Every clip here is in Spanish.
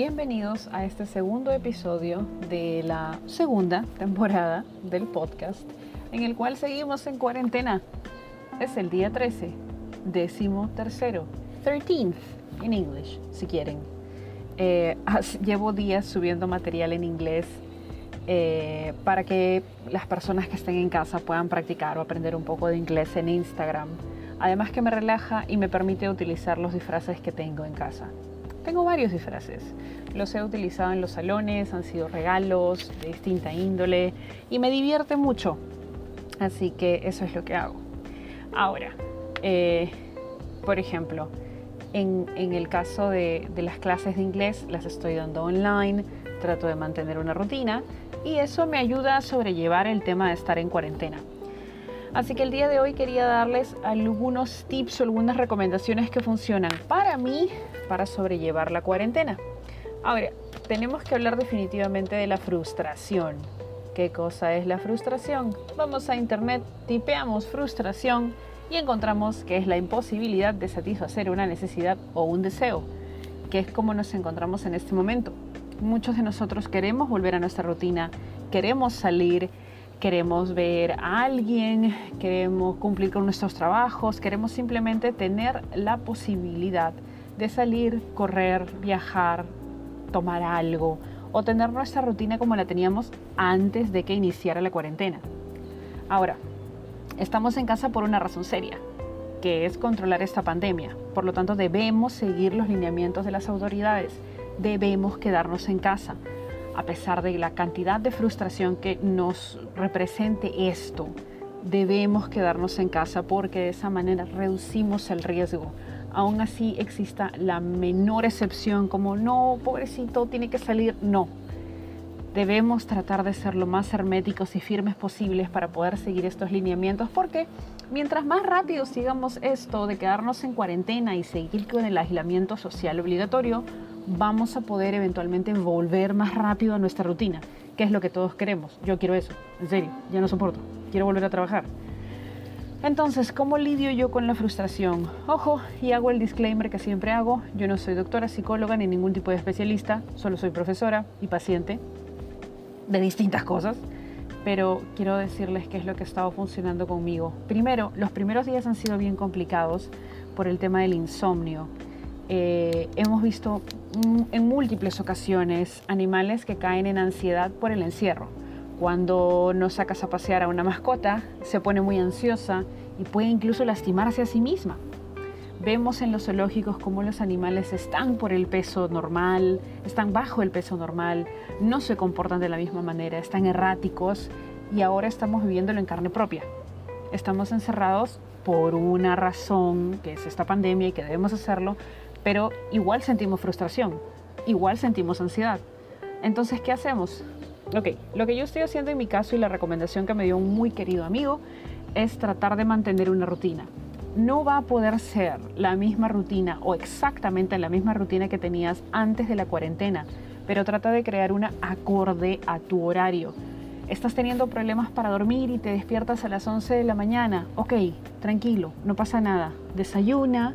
bienvenidos a este segundo episodio de la segunda temporada del podcast en el cual seguimos en cuarentena. Es el día 13, décimo tercero, 13th en English, si quieren. Eh, llevo días subiendo material en inglés eh, para que las personas que estén en casa puedan practicar o aprender un poco de inglés en Instagram. Además que me relaja y me permite utilizar los disfraces que tengo en casa. Tengo varios disfraces. Los he utilizado en los salones, han sido regalos de distinta índole y me divierte mucho. Así que eso es lo que hago. Ahora, eh, por ejemplo, en, el caso de, de, las clases de inglés, las estoy dando online, trato de mantener una rutina y eso me ayuda a sobrellevar el tema de estar en cuarentena. Así que el día de hoy quería darles algunos tips o algunas recomendaciones que funcionan para mí para sobrellevar la cuarentena. Ahora, tenemos que hablar definitivamente de la frustración. ¿Qué cosa es la frustración? Vamos a internet, tipeamos frustración y encontramos que es la imposibilidad de satisfacer una necesidad o un deseo, que es como nos encontramos en este momento. Muchos de nosotros queremos volver a nuestra rutina, queremos salir, queremos ver a alguien, queremos cumplir con nuestros trabajos, queremos simplemente tener la posibilidad de salir, correr, viajar, tomar algo o tener nuestra rutina como la teníamos antes de que iniciara la cuarentena. Ahora, estamos en casa por una razón seria, que es controlar esta pandemia. Por lo tanto, debemos seguir los lineamientos de las autoridades. Debemos quedarnos en casa a pesar de la cantidad de frustración que nos represente esto, debemos quedarnos en casa porque de esa manera reducimos el riesgo. Aún así exista la menor excepción como no, pobrecito, tiene que salir, no. Debemos tratar de ser lo más herméticos y firmes posibles para poder seguir estos lineamientos porque mientras más rápido sigamos esto de quedarnos en cuarentena y seguir con el aislamiento social obligatorio, vamos a poder eventualmente volver más rápido a nuestra rutina, que es lo que todos queremos. Yo quiero eso, en serio, ya no soporto, quiero volver a trabajar. Entonces, ¿cómo lidio yo con la frustración? Ojo, y hago el disclaimer que siempre hago, yo no soy doctora, psicóloga ni ningún tipo de especialista, solo soy profesora y paciente de distintas cosas, pero quiero decirles qué es lo que ha estado funcionando conmigo. Primero, los primeros días han sido bien complicados por el tema del insomnio. Eh, hemos visto en múltiples ocasiones animales que caen en ansiedad por el encierro. Cuando no sacas a pasear a una mascota, se pone muy ansiosa y puede incluso lastimarse a sí misma. Vemos en los zoológicos cómo los animales están por el peso normal, están bajo el peso normal, no se comportan de la misma manera, están erráticos y ahora estamos viviéndolo en carne propia. Estamos encerrados por una razón, que es esta pandemia y que debemos hacerlo, pero igual sentimos frustración, igual sentimos ansiedad. Entonces, ¿qué hacemos? Ok, lo que yo estoy haciendo en mi caso y la recomendación que me dio un muy querido amigo es tratar de mantener una rutina. No va a poder ser la misma rutina o exactamente la misma rutina que tenías antes de la cuarentena, pero trata de crear una acorde a tu horario. Estás teniendo problemas para dormir y te despiertas a las 11 de la mañana. Ok, tranquilo, no pasa nada. Desayuna,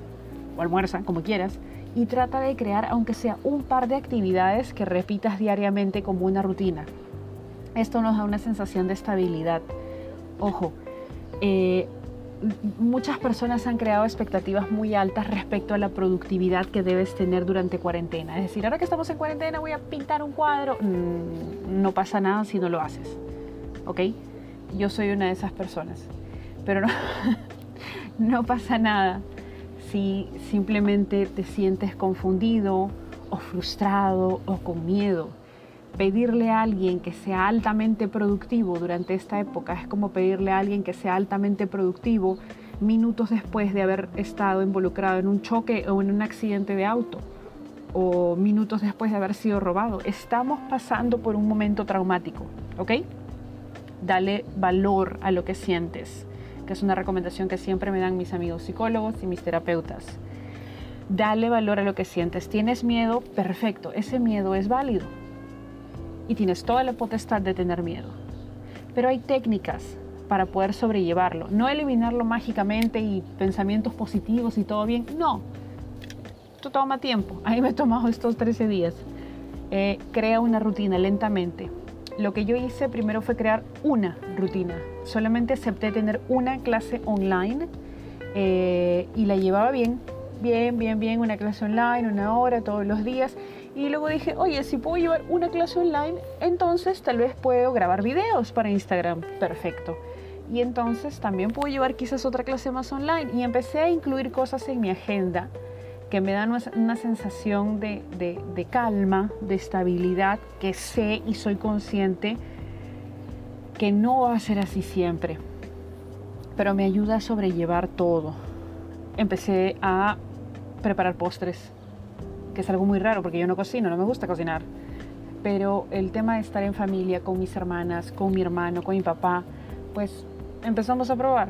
o almuerza, como quieras, y trata de crear aunque sea un par de actividades que repitas diariamente como una rutina. Esto nos da una sensación de estabilidad. Ojo, eh, muchas personas han creado expectativas muy altas respecto a la productividad que debes tener durante cuarentena. Es decir, ahora que estamos en cuarentena voy a pintar un cuadro. Mm, no pasa nada si no lo haces. ¿Ok? Yo soy una de esas personas. Pero no, no pasa nada si simplemente te sientes confundido o frustrado o con miedo. Pedirle a alguien que sea altamente productivo durante esta época es como pedirle a alguien que sea altamente productivo minutos después de haber estado involucrado en un choque o en un accidente de auto o minutos después de haber sido robado. Estamos pasando por un momento traumático, ¿ok? Dale valor a lo que sientes que es una recomendación que siempre me dan mis amigos psicólogos y mis terapeutas. Dale valor a lo que sientes. ¿Tienes miedo? Perfecto, ese miedo es válido. Y tienes toda la potestad de tener miedo. Pero hay técnicas para poder sobrellevarlo. No eliminarlo mágicamente y pensamientos positivos y todo bien. No. Esto toma tiempo. Ahí me he tomado estos 13 días. Eh, crea una rutina lentamente. Lo que yo hice primero fue crear una rutina. Solamente acepté tener una clase online eh, y la llevaba bien, bien, bien, bien, una clase online, una hora todos los días. Y luego dije, oye, si puedo llevar una clase online, entonces tal vez puedo grabar videos para Instagram. Perfecto. Y entonces también puedo llevar quizás otra clase más online. Y empecé a incluir cosas en mi agenda que me dan una sensación de, de, calma, de estabilidad, que sé y soy consciente que no va a ser así siempre, pero me ayuda a sobrellevar todo. Empecé a preparar postres, que es algo muy raro porque yo no cocino, no me gusta cocinar, pero el tema de estar en familia con mis hermanas, con mi hermano, con mi papá, pues empezamos a probar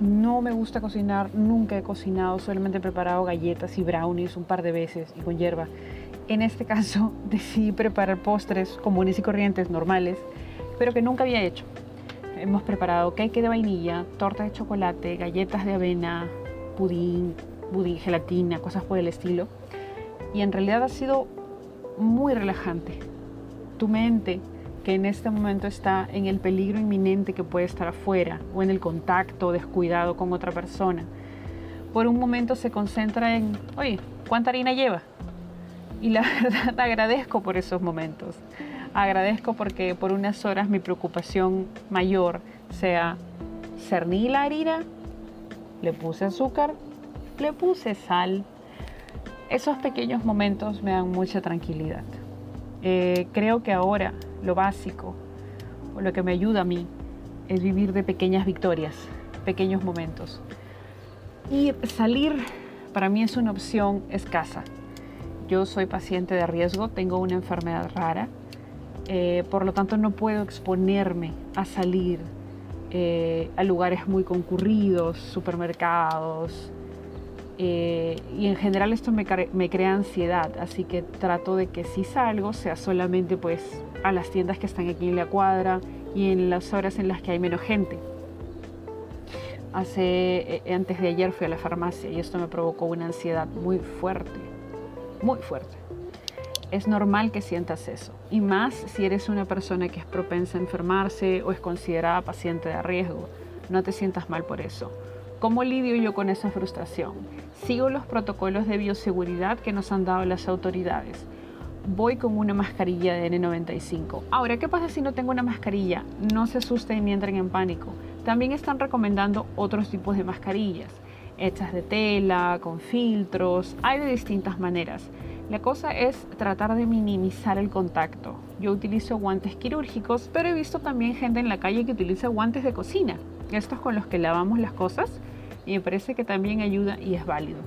no me gusta cocinar, nunca he cocinado, solamente he preparado galletas y brownies un par de veces y con hierba. En este caso decidí preparar postres comunes y corrientes, normales, pero que nunca había hecho. Hemos preparado cake de vainilla, torta de chocolate, galletas de avena, pudín, pudín, gelatina, cosas por el estilo. Y en realidad ha sido muy relajante. Tu mente que en este momento está en el peligro inminente que puede estar afuera o en el contacto descuidado con otra persona, por un momento se concentra en, oye, ¿cuánta harina lleva? Y la verdad agradezco por esos momentos. Agradezco porque por unas horas mi preocupación mayor sea cerní la harina, le puse azúcar, le puse sal. Esos pequeños momentos me dan mucha tranquilidad. Eh, creo que ahora lo básico o lo que me ayuda a mí es vivir de pequeñas victorias, pequeños momentos. Y salir para mí es una opción escasa. Yo soy paciente de riesgo, tengo una enfermedad rara, eh, por lo tanto no puedo exponerme a salir eh, a lugares muy concurridos, supermercados, eh, y en general esto me, crea ansiedad, así que trato de que si salgo sea solamente pues a las tiendas que están aquí en la cuadra y en las horas en las que hay menos gente. Hace, eh, antes de ayer fui a la farmacia y esto me provocó una ansiedad muy fuerte, muy fuerte. Es normal que sientas eso, y más si eres una persona que es propensa a enfermarse o es considerada paciente de riesgo. No te sientas mal por eso. ¿Cómo lidio yo con esa frustración? Sigo los protocolos de bioseguridad que nos han dado las autoridades. Voy con una mascarilla de N95. Ahora, ¿qué pasa si no tengo una mascarilla? No se asusten ni entren en pánico. También están recomendando otros tipos de mascarillas, hechas de tela, con filtros, hay de distintas maneras. La cosa es tratar de minimizar el contacto. Yo utilizo guantes quirúrgicos, pero he visto también gente en la calle que utiliza guantes de cocina, estos con los que lavamos las cosas y me parece que también ayuda y es válido.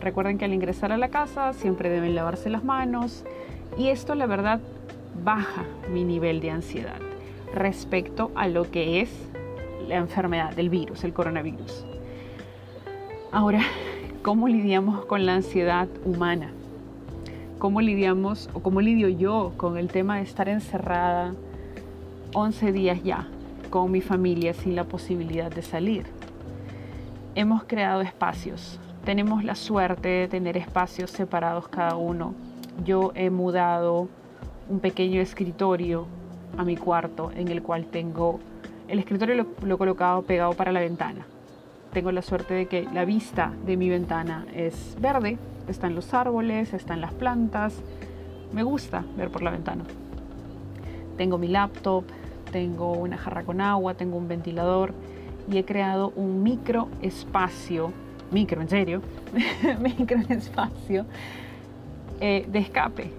Recuerden que al ingresar a la casa siempre deben lavarse las manos y esto la verdad baja mi nivel de ansiedad respecto a lo que es la enfermedad del virus, el coronavirus. Ahora, ¿cómo lidiamos con la ansiedad humana? ¿Cómo lidiamos o cómo lidio yo con el tema de estar encerrada 11 días ya con mi familia sin la posibilidad de salir? Hemos creado espacios. Tenemos la suerte de tener espacios separados cada uno. Yo he mudado un pequeño escritorio a mi cuarto en el cual tengo el escritorio lo, he colocado pegado para la ventana. Tengo la suerte de que la vista de mi ventana es verde, están los árboles, están las plantas. Me gusta ver por la ventana. Tengo mi laptop, tengo una jarra con agua, tengo un ventilador y he creado un micro espacio, micro en serio, micro espacio eh, de escape,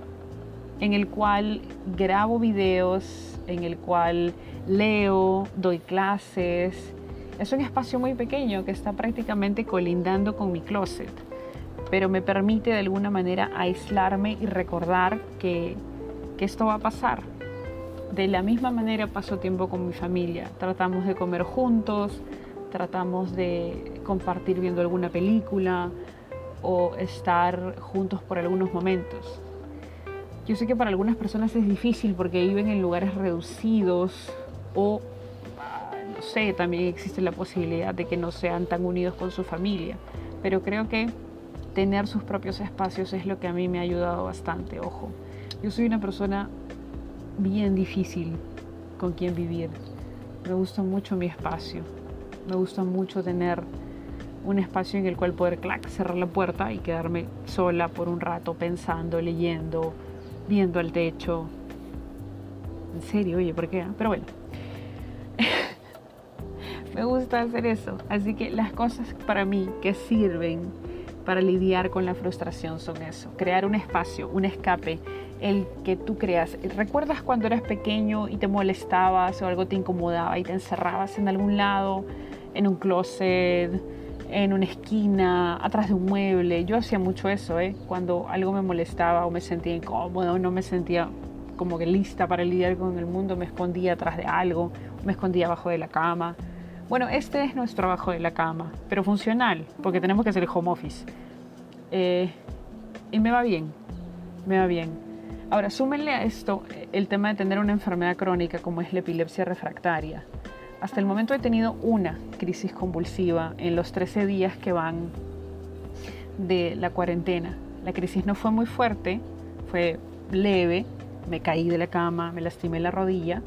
en el cual grabo videos, en el cual leo, doy clases. Es un espacio muy pequeño que está prácticamente colindando con mi closet, pero me permite de alguna manera aislarme y recordar que, que esto va a pasar, de la misma manera paso tiempo con mi familia. Tratamos de comer juntos, tratamos de compartir viendo alguna película o estar juntos por algunos momentos. Yo sé que para algunas personas es difícil porque viven en lugares reducidos o, no sé, también existe la posibilidad de que no sean tan unidos con su familia. Pero creo que tener sus propios espacios es lo que a mí me ha ayudado bastante, ojo. Yo soy una persona bien difícil con quien vivir. Me gusta mucho mi espacio. Me gusta mucho tener un espacio en el cual poder clac, cerrar la puerta y quedarme sola por un rato pensando, leyendo, viendo al techo. En serio, oye, ¿por qué? Pero bueno, me gusta hacer eso. Así que las cosas para mí que sirven para lidiar con la frustración son eso. Crear un espacio, un escape, el que tú creas. ¿Recuerdas cuando eras pequeño y te molestabas o algo te incomodaba y te encerrabas en algún lado, en un closet? en una esquina, atrás de un mueble. Yo hacía mucho eso, ¿eh? Cuando algo me molestaba o me sentía incómodo no me sentía como que lista para lidiar con el mundo, me escondía atrás de algo, me escondía abajo de la cama. Bueno, este es nuestro abajo de la cama, pero funcional, porque tenemos que hacer el home office. Eh, y me va bien, me va bien. Ahora, súmenle a esto el tema de tener una enfermedad crónica como es la epilepsia refractaria. Hasta el momento he tenido una crisis convulsiva en los 13 días que van de la cuarentena. La crisis no fue muy fuerte, fue leve, me caí de la cama, me lastimé la rodilla,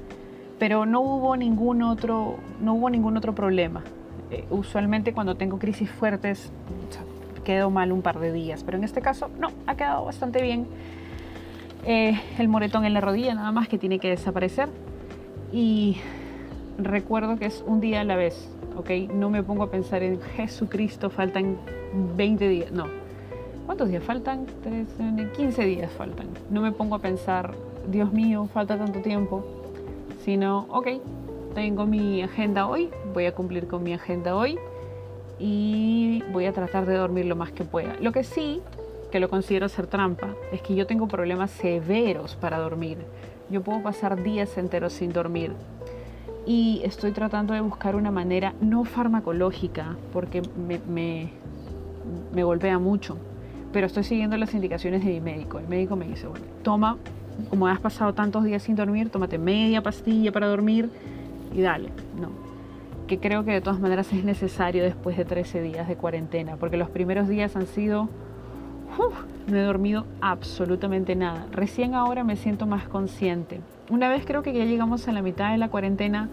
pero no hubo ningún otro, no hubo ningún otro problema. Eh, usualmente cuando tengo crisis fuertes quedo mal un par de días, pero en este caso no, ha quedado bastante bien. Eh, el moretón en la rodilla nada más que tiene que desaparecer y recuerdo que es un día a la vez, ¿ok? No me pongo a pensar en Jesucristo, faltan 20 días, no. ¿Cuántos días faltan? 15 días faltan. No me pongo a pensar, Dios mío, falta tanto tiempo, sino, ok, tengo mi agenda hoy, voy a cumplir con mi agenda hoy y voy a tratar de dormir lo más que pueda. Lo que sí, que lo considero ser trampa, es que yo tengo problemas severos para dormir. Yo puedo pasar días enteros sin dormir y estoy tratando de buscar una manera no farmacológica porque me, me, golpea mucho, pero estoy siguiendo las indicaciones de mi médico. El médico me dice, bueno, toma, como has pasado tantos días sin dormir, tómate media pastilla para dormir y dale, no. Que creo que de todas maneras es necesario después de 13 días de cuarentena, porque los primeros días han sido... no he dormido absolutamente nada. Recién ahora me siento más consciente una vez creo que ya llegamos a la mitad de la cuarentena,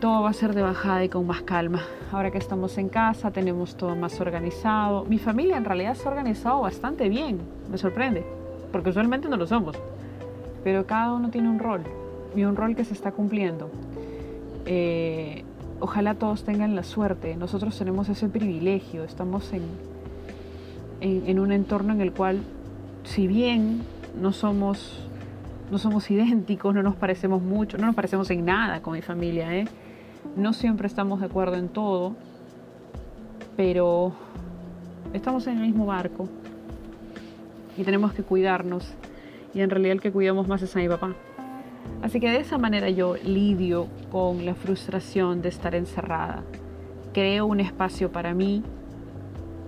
todo va a ser de bajada y con más calma. Ahora que estamos en casa, tenemos todo más organizado. Mi familia en realidad se ha organizado bastante bien, me sorprende, porque usualmente no lo somos. Pero cada uno tiene un rol y un rol que se está cumpliendo. Eh, ojalá todos tengan la suerte. Nosotros tenemos ese privilegio. Estamos en, un entorno en el cual, si bien no somos no somos idénticos, no nos parecemos mucho, no nos parecemos en nada con mi familia, ¿eh? No siempre estamos de acuerdo en todo, pero estamos en el mismo barco y tenemos que cuidarnos. Y en realidad el que cuidamos más es a mi papá. Así que de esa manera yo lidio con la frustración de estar encerrada. Creo un espacio para mí,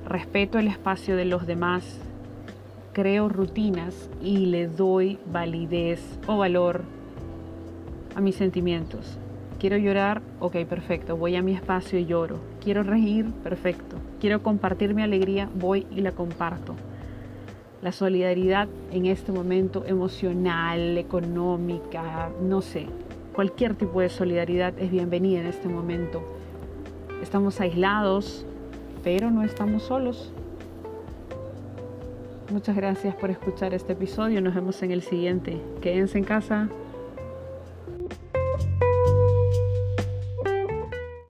respeto el espacio de los demás, creo rutinas y le doy validez o valor a mis sentimientos. Quiero llorar, ok, perfecto, voy a mi espacio y lloro. Quiero reír, perfecto. Quiero compartir mi alegría, voy y la comparto. La solidaridad en este momento emocional, económica, no sé, cualquier tipo de solidaridad es bienvenida en este momento. Estamos aislados, pero no estamos solos. Muchas gracias por escuchar este episodio. Nos vemos en el siguiente. Quédense en casa.